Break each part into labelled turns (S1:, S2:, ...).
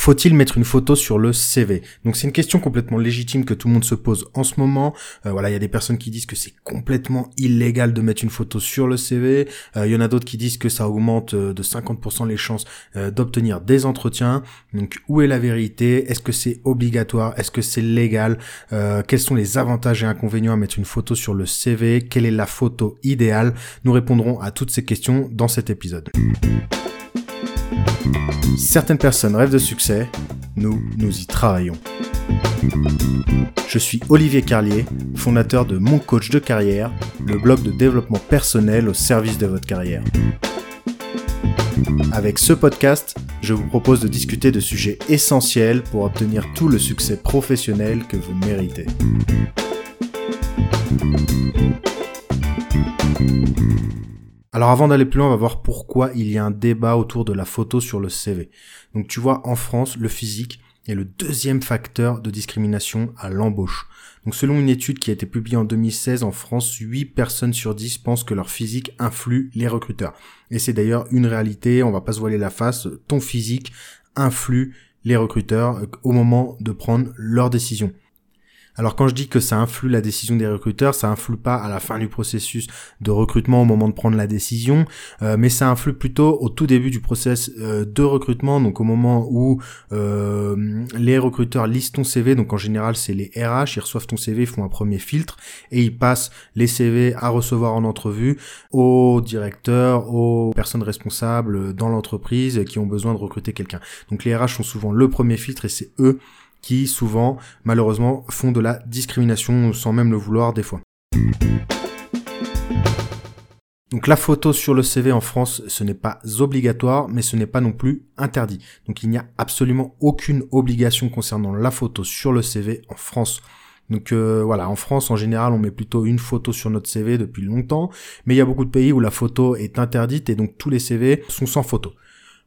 S1: Faut-il mettre une photo sur le CV Donc c'est une question complètement légitime que tout le monde se pose en ce moment. Euh, voilà, il y a des personnes qui disent que c'est complètement illégal de mettre une photo sur le CV. Euh, il y en a d'autres qui disent que ça augmente euh, de 50% les chances d'obtenir des entretiens. Donc où est la vérité? Est-ce que c'est obligatoire? Est-ce que c'est légal? Quels sont les avantages et inconvénients à mettre une photo sur le CV Quelle est la photo idéale? Nous répondrons à toutes ces questions dans cet épisode. Certaines personnes rêvent de succès, nous, nous y travaillons. Je suis Olivier Carlier, fondateur de Mon Coach de carrière, le blog de développement personnel au service de votre carrière. Avec ce podcast, je vous propose de discuter de sujets essentiels pour obtenir tout le succès professionnel que vous méritez. Alors avant d'aller plus loin, on va voir pourquoi il y a un débat autour de la photo sur le CV. Donc tu vois, en France, le physique est le deuxième facteur de discrimination à l'embauche. Donc selon une étude qui a été publiée en 2016 en France, 8 personnes sur 10 pensent que leur physique influe les recruteurs. Et c'est d'ailleurs une réalité, on va pas se voiler la face, ton physique influe les recruteurs au moment de prendre leurs décisions. Alors quand je dis que ça influe la décision des recruteurs, ça influe pas à la fin du processus de recrutement au moment de prendre la décision, euh, mais ça influe plutôt au tout début du process euh, de recrutement, donc au moment où euh, les recruteurs lisent ton CV, donc en général c'est les RH, ils reçoivent ton CV, ils font un premier filtre et ils passent les CV à recevoir en entrevue aux directeurs, aux personnes responsables dans l'entreprise qui ont besoin de recruter quelqu'un. Donc les RH sont souvent le premier filtre et c'est eux qui souvent, malheureusement, font de la discrimination sans même le vouloir des fois. Donc la photo sur le CV en France, ce n'est pas obligatoire, mais ce n'est pas non plus interdit. Donc il n'y a absolument aucune obligation concernant la photo sur le CV en France. Donc euh, voilà, en France en général, on met plutôt une photo sur notre CV depuis longtemps, mais il y a beaucoup de pays où la photo est interdite et donc tous les CV sont sans photo.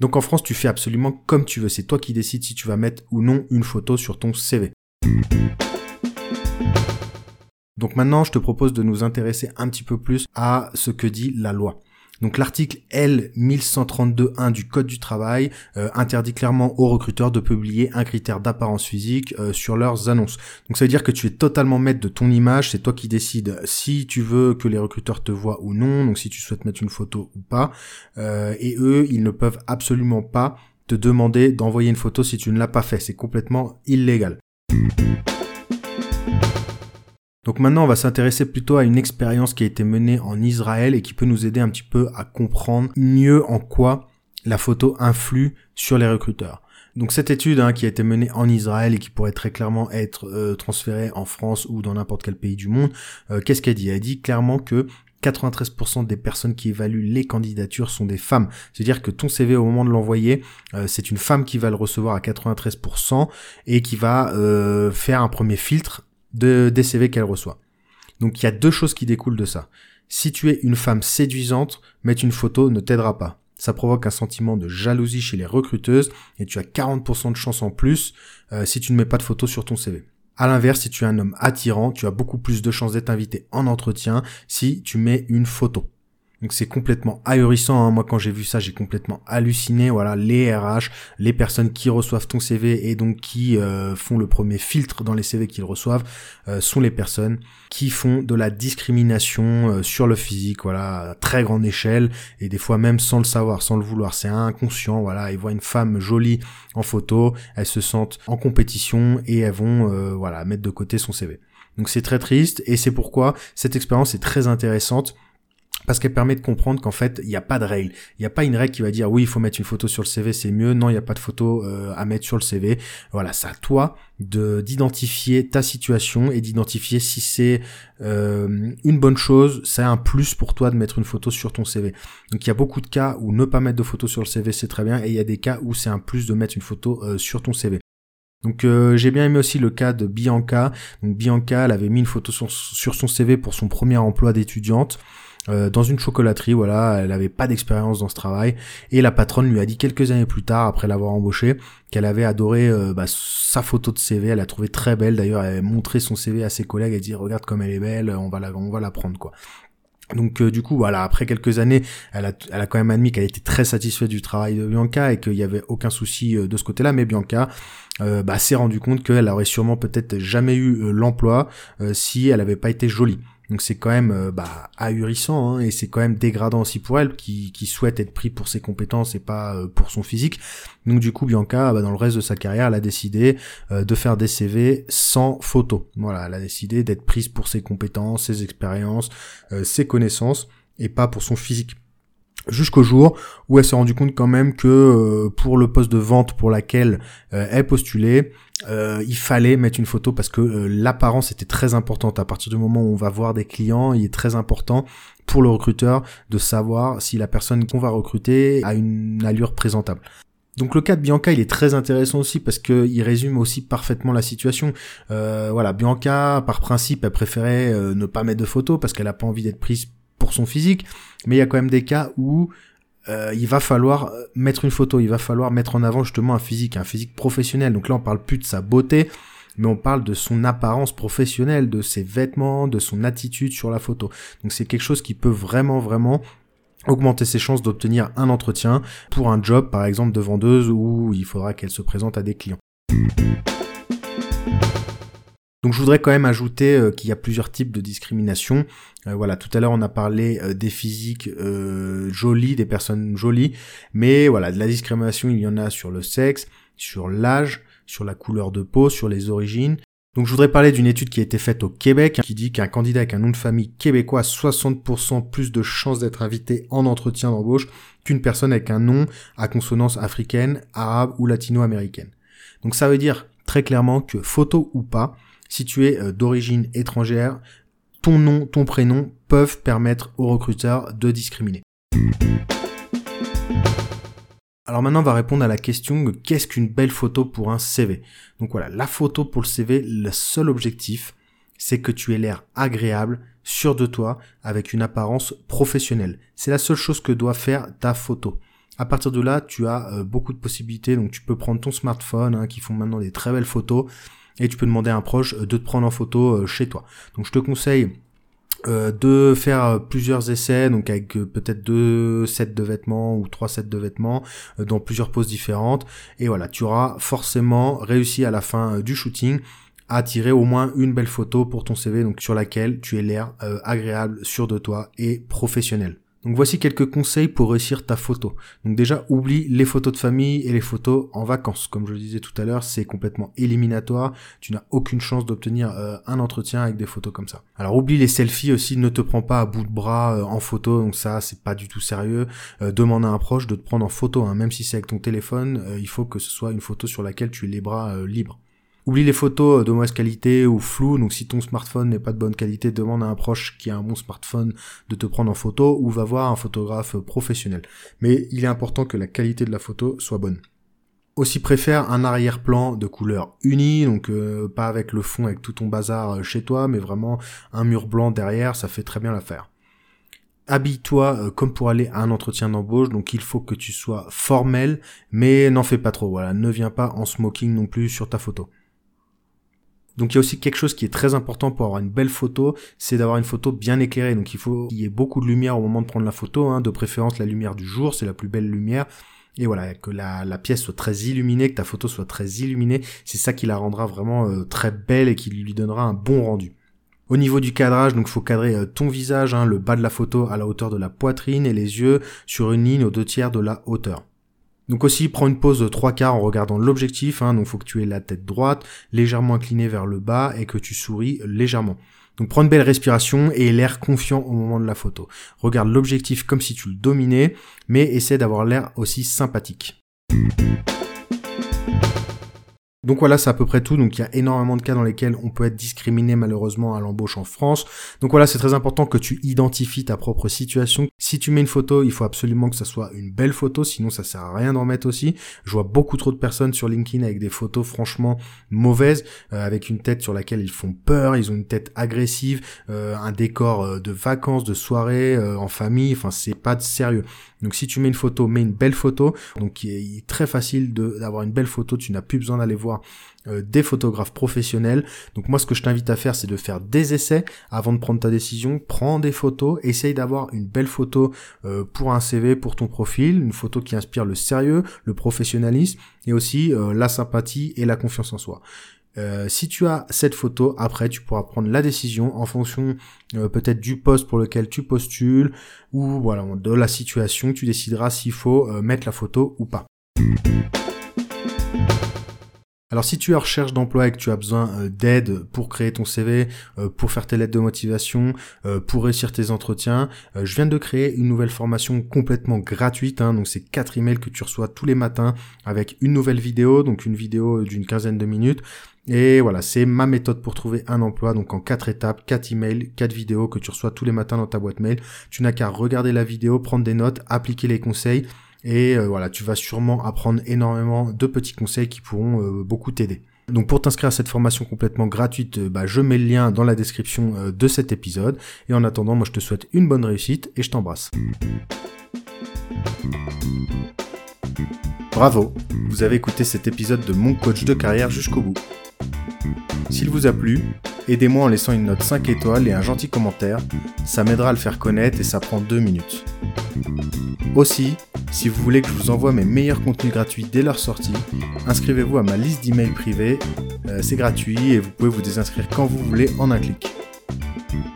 S1: Donc en France, tu fais absolument comme tu veux. C'est toi qui décides si tu vas mettre ou non une photo sur ton CV. Donc maintenant, je te propose de nous intéresser un petit peu plus à ce que dit la loi. Donc l'article L 1132.1 du Code du travail euh, interdit clairement aux recruteurs de publier un critère d'apparence physique euh, sur leurs annonces. Donc ça veut dire que tu es totalement maître de ton image, c'est toi qui décides si tu veux que les recruteurs te voient ou non, donc si tu souhaites mettre une photo ou pas. Euh, et eux, ils ne peuvent absolument pas te demander d'envoyer une photo si tu ne l'as pas fait. C'est complètement illégal. Donc maintenant, on va s'intéresser plutôt à une expérience qui a été menée en Israël et qui peut nous aider un petit peu à comprendre mieux en quoi la photo influe sur les recruteurs. Donc cette étude hein, qui a été menée en Israël et qui pourrait très clairement être euh, transférée en France ou dans n'importe quel pays du monde, euh, qu'est-ce qu'elle dit? Elle dit clairement que 93% des personnes qui évaluent les candidatures sont des femmes. C'est-à-dire que ton CV au moment de l'envoyer, euh, c'est une femme qui va le recevoir à 93% et qui va faire un premier filtre de, des CV qu'elle reçoit. Donc il y a deux choses qui découlent de ça. Si tu es une femme séduisante, mettre une photo ne t'aidera pas. Ça provoque un sentiment de jalousie chez les recruteuses et tu as 40% de chance en plus euh, si tu ne mets pas de photo sur ton CV. À l'inverse, si tu es un homme attirant, tu as beaucoup plus de chances d'être invité en entretien si tu mets une photo. Donc c'est complètement ahurissant. Hein. Moi, quand j'ai vu ça, j'ai complètement halluciné. Voilà, les RH, les personnes qui reçoivent ton CV et donc qui euh, font le premier filtre dans les CV qu'ils reçoivent, euh, sont les personnes qui font de la discrimination euh, sur le physique. Voilà, à très grande échelle et des fois même sans le savoir, sans le vouloir. C'est inconscient. Voilà, ils voient une femme jolie en photo, elles se sentent en compétition et elles vont voilà mettre de côté son CV. Donc c'est très triste et c'est pourquoi cette expérience est très intéressante parce qu'elle permet de comprendre qu'en fait, il n'y a pas de règle. Il n'y a pas une règle qui va dire oui, il faut mettre une photo sur le CV, c'est mieux. Non, il n'y a pas de photo euh, à mettre sur le CV. Voilà, c'est à toi de d'identifier ta situation et d'identifier si c'est euh, une bonne chose, c'est un plus pour toi de mettre une photo sur ton CV. Donc il y a beaucoup de cas où ne pas mettre de photo sur le CV, c'est très bien, et il y a des cas où c'est un plus de mettre une photo euh, sur ton CV. Donc j'ai bien aimé aussi le cas de Bianca. Donc Bianca, elle avait mis une photo sur, sur son CV pour son premier emploi d'étudiante. Euh, dans une chocolaterie, voilà, elle n'avait pas d'expérience dans ce travail, et la patronne lui a dit quelques années plus tard, après l'avoir embauché, qu'elle avait adoré euh, bah, sa photo de CV, elle l'a trouvé très belle, d'ailleurs elle a montré son CV à ses collègues, elle dit regarde comme elle est belle, on va la, on va la prendre quoi. Donc du coup voilà après quelques années elle a, elle a quand même admis qu'elle était très satisfaite du travail de Bianca et qu'il y avait aucun souci de ce côté-là. Mais Bianca bah, s'est rendu compte qu'elle aurait sûrement peut-être jamais eu l'emploi si elle avait pas été jolie. Donc c'est quand même euh, bah, ahurissant hein, et c'est quand même dégradant aussi pour elle qui, qui souhaite être pris pour ses compétences et pas euh, pour son physique. Donc du coup Bianca bah, dans le reste de sa carrière elle a décidé euh, de faire des CV sans photo. Voilà, elle a décidé d'être prise pour ses compétences, ses expériences, ses connaissances et pas pour son physique jusqu'au jour où elle s'est rendu compte quand même que pour le poste de vente pour laquelle elle postulait, euh, il fallait mettre une photo parce que euh, l'apparence était très importante. À partir du moment où on va voir des clients, il est très important pour le recruteur de savoir si la personne qu'on va recruter a une allure présentable. Donc le cas de Bianca, il est très intéressant aussi parce que il résume aussi parfaitement la situation. Euh, voilà, Bianca, par principe, elle préférait ne pas mettre de photos parce qu'elle a pas envie d'être prise pour son physique. Mais il y a quand même des cas où euh, il va falloir euh, mettre une photo, il va falloir mettre en avant justement un physique, un physique professionnel. Donc là, on parle plus de sa beauté, mais on parle de son apparence professionnelle, de ses vêtements, de son attitude sur la photo. Donc c'est quelque chose qui peut vraiment, vraiment augmenter ses chances d'obtenir un entretien pour un job, par exemple, de vendeuse où il faudra qu'elle se présente à des clients. Donc je voudrais quand même ajouter euh, qu'il y a plusieurs types de discrimination. Euh, voilà, tout à l'heure on a parlé euh, des physiques jolies, des personnes jolies, mais voilà, de la discrimination il y en a sur le sexe, sur l'âge, sur la couleur de peau, sur les origines. Donc je voudrais parler d'une étude qui a été faite au Québec hein, qui dit qu'un candidat avec un nom de famille québécois a 60% plus de chances d'être invité en entretien d'embauche qu'une personne avec un nom à consonance africaine, arabe ou latino-américaine. Donc ça veut dire très clairement que photo ou pas, si tu es euh, d'origine étrangère, ton nom, ton prénom peuvent permettre aux recruteurs de discriminer. Alors maintenant, on va répondre à la question qu'est-ce qu'une belle photo pour un CV Donc voilà, la photo pour le CV, le seul objectif, c'est que tu aies l'air agréable, sûr de toi, avec une apparence professionnelle. C'est la seule chose que doit faire ta photo. À partir de là, tu as euh, beaucoup de possibilités. Donc tu peux prendre ton smartphone, hein, qui font maintenant des très belles photos, et tu peux demander à un proche euh, de te prendre en photo euh, chez toi. Donc je te conseille de faire plusieurs essais, donc avec peut-être deux sets de vêtements ou trois sets de vêtements dans plusieurs poses différentes. Et voilà, tu auras forcément réussi à la fin du shooting à tirer au moins une belle photo pour ton CV, donc sur laquelle tu es l'air agréable, sûr de toi et professionnel. Donc voici quelques conseils pour réussir ta photo. Donc déjà, oublie les photos de famille et les photos en vacances. Comme je le disais tout à l'heure, c'est complètement éliminatoire. Tu n'as aucune chance d'obtenir euh, un entretien avec des photos comme ça. Alors oublie les selfies aussi, ne te prends pas à bout de bras euh, en photo. Donc ça, c'est pas du tout sérieux. Euh, demande à un proche de te prendre en photo, hein. même si c'est avec ton téléphone. il faut que ce soit une photo sur laquelle tu aies les bras libres. Oublie les photos de mauvaise qualité ou floues, donc si ton smartphone n'est pas de bonne qualité, demande à un proche qui a un bon smartphone de te prendre en photo ou va voir un photographe professionnel. Mais il est important que la qualité de la photo soit bonne. Aussi préfère un arrière-plan de couleur unie, donc euh, pas avec le fond avec tout ton bazar euh, chez toi, mais vraiment un mur blanc derrière, ça fait très bien l'affaire. Habille-toi euh, comme pour aller à un entretien d'embauche, donc il faut que tu sois formel, mais n'en fais pas trop, voilà, ne viens pas en smoking non plus sur ta photo. Donc il y a aussi quelque chose qui est très important pour avoir une belle photo, c'est d'avoir une photo bien éclairée. Donc il faut qu'il y ait beaucoup de lumière au moment de prendre la photo, hein, de préférence la lumière du jour, c'est la plus belle lumière. Et voilà, que la, pièce soit très illuminée, que ta photo soit très illuminée, c'est ça qui la rendra vraiment euh, très belle et qui lui donnera un bon rendu. Au niveau du cadrage, donc faut cadrer euh, ton visage, hein, le bas de la photo à la hauteur de la poitrine et les yeux sur une ligne aux deux tiers de la hauteur. Donc aussi, prends une pause de trois quarts en regardant l'objectif, hein, donc faut que tu aies la tête droite, légèrement inclinée vers le bas et que tu souris légèrement. Donc prends une belle respiration et l'air confiant au moment de la photo. Regarde l'objectif comme si tu le dominais, mais essaie d'avoir l'air aussi sympathique. Donc voilà, c'est à peu près tout. Donc il y a énormément de cas dans lesquels on peut être discriminé malheureusement à l'embauche en France. Donc voilà, c'est très important que tu identifies ta propre situation. Si tu mets une photo, il faut absolument que ça soit une belle photo, sinon ça sert à rien d'en mettre aussi. Je vois beaucoup trop de personnes sur LinkedIn avec des photos franchement mauvaises, euh, avec une tête sur laquelle ils font peur, ils ont une tête agressive, euh, un décor euh, de vacances, de soirée, en famille. Enfin, c'est pas de sérieux. Donc si tu mets une photo, mets une belle photo. Donc il est très facile d'avoir une belle photo. Tu n'as plus besoin d'aller voir euh, des photographes professionnels. Donc moi ce que je t'invite à faire c'est de faire des essais avant de prendre ta décision. Prends des photos, essaye d'avoir une belle photo euh, pour un CV, pour ton profil, une photo qui inspire le sérieux, le professionnalisme et aussi euh, la sympathie et la confiance en soi. Si tu as cette photo, après tu pourras prendre la décision en fonction peut-être du poste pour lequel tu postules ou voilà de la situation, tu décideras s'il faut mettre la photo ou pas. Alors si tu es en recherche d'emploi et que tu as besoin euh, d'aide pour créer ton CV, euh, pour faire tes lettres de motivation, euh, pour réussir tes entretiens, je viens de créer une nouvelle formation complètement gratuite. Hein, donc c'est quatre emails que tu reçois tous les matins avec une nouvelle vidéo, donc une vidéo d'une quinzaine de minutes. Et voilà, c'est ma méthode pour trouver un emploi, donc en quatre étapes, quatre emails, quatre vidéos que tu reçois tous les matins dans ta boîte mail. Tu n'as qu'à regarder la vidéo, prendre des notes, appliquer les conseils et euh, voilà, tu vas sûrement apprendre énormément de petits conseils qui pourront euh, beaucoup t'aider. Donc pour t'inscrire à cette formation complètement gratuite, euh, bah, je mets le lien dans la description de cet épisode. Et en attendant, moi je te souhaite une bonne réussite et je t'embrasse. Bravo, vous avez écouté cet épisode de Mon coach de carrière jusqu'au bout. S'il vous a plu, aidez-moi en laissant une note 5 étoiles et un gentil commentaire, ça m'aidera à le faire connaître et ça prend 2 minutes. Aussi, si vous voulez que je vous envoie mes meilleurs contenus gratuits dès leur sortie, inscrivez-vous à ma liste d'emails privés, euh, c'est gratuit et vous pouvez vous désinscrire quand vous voulez en un clic.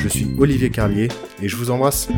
S1: Je suis Olivier Carlier et je vous embrasse.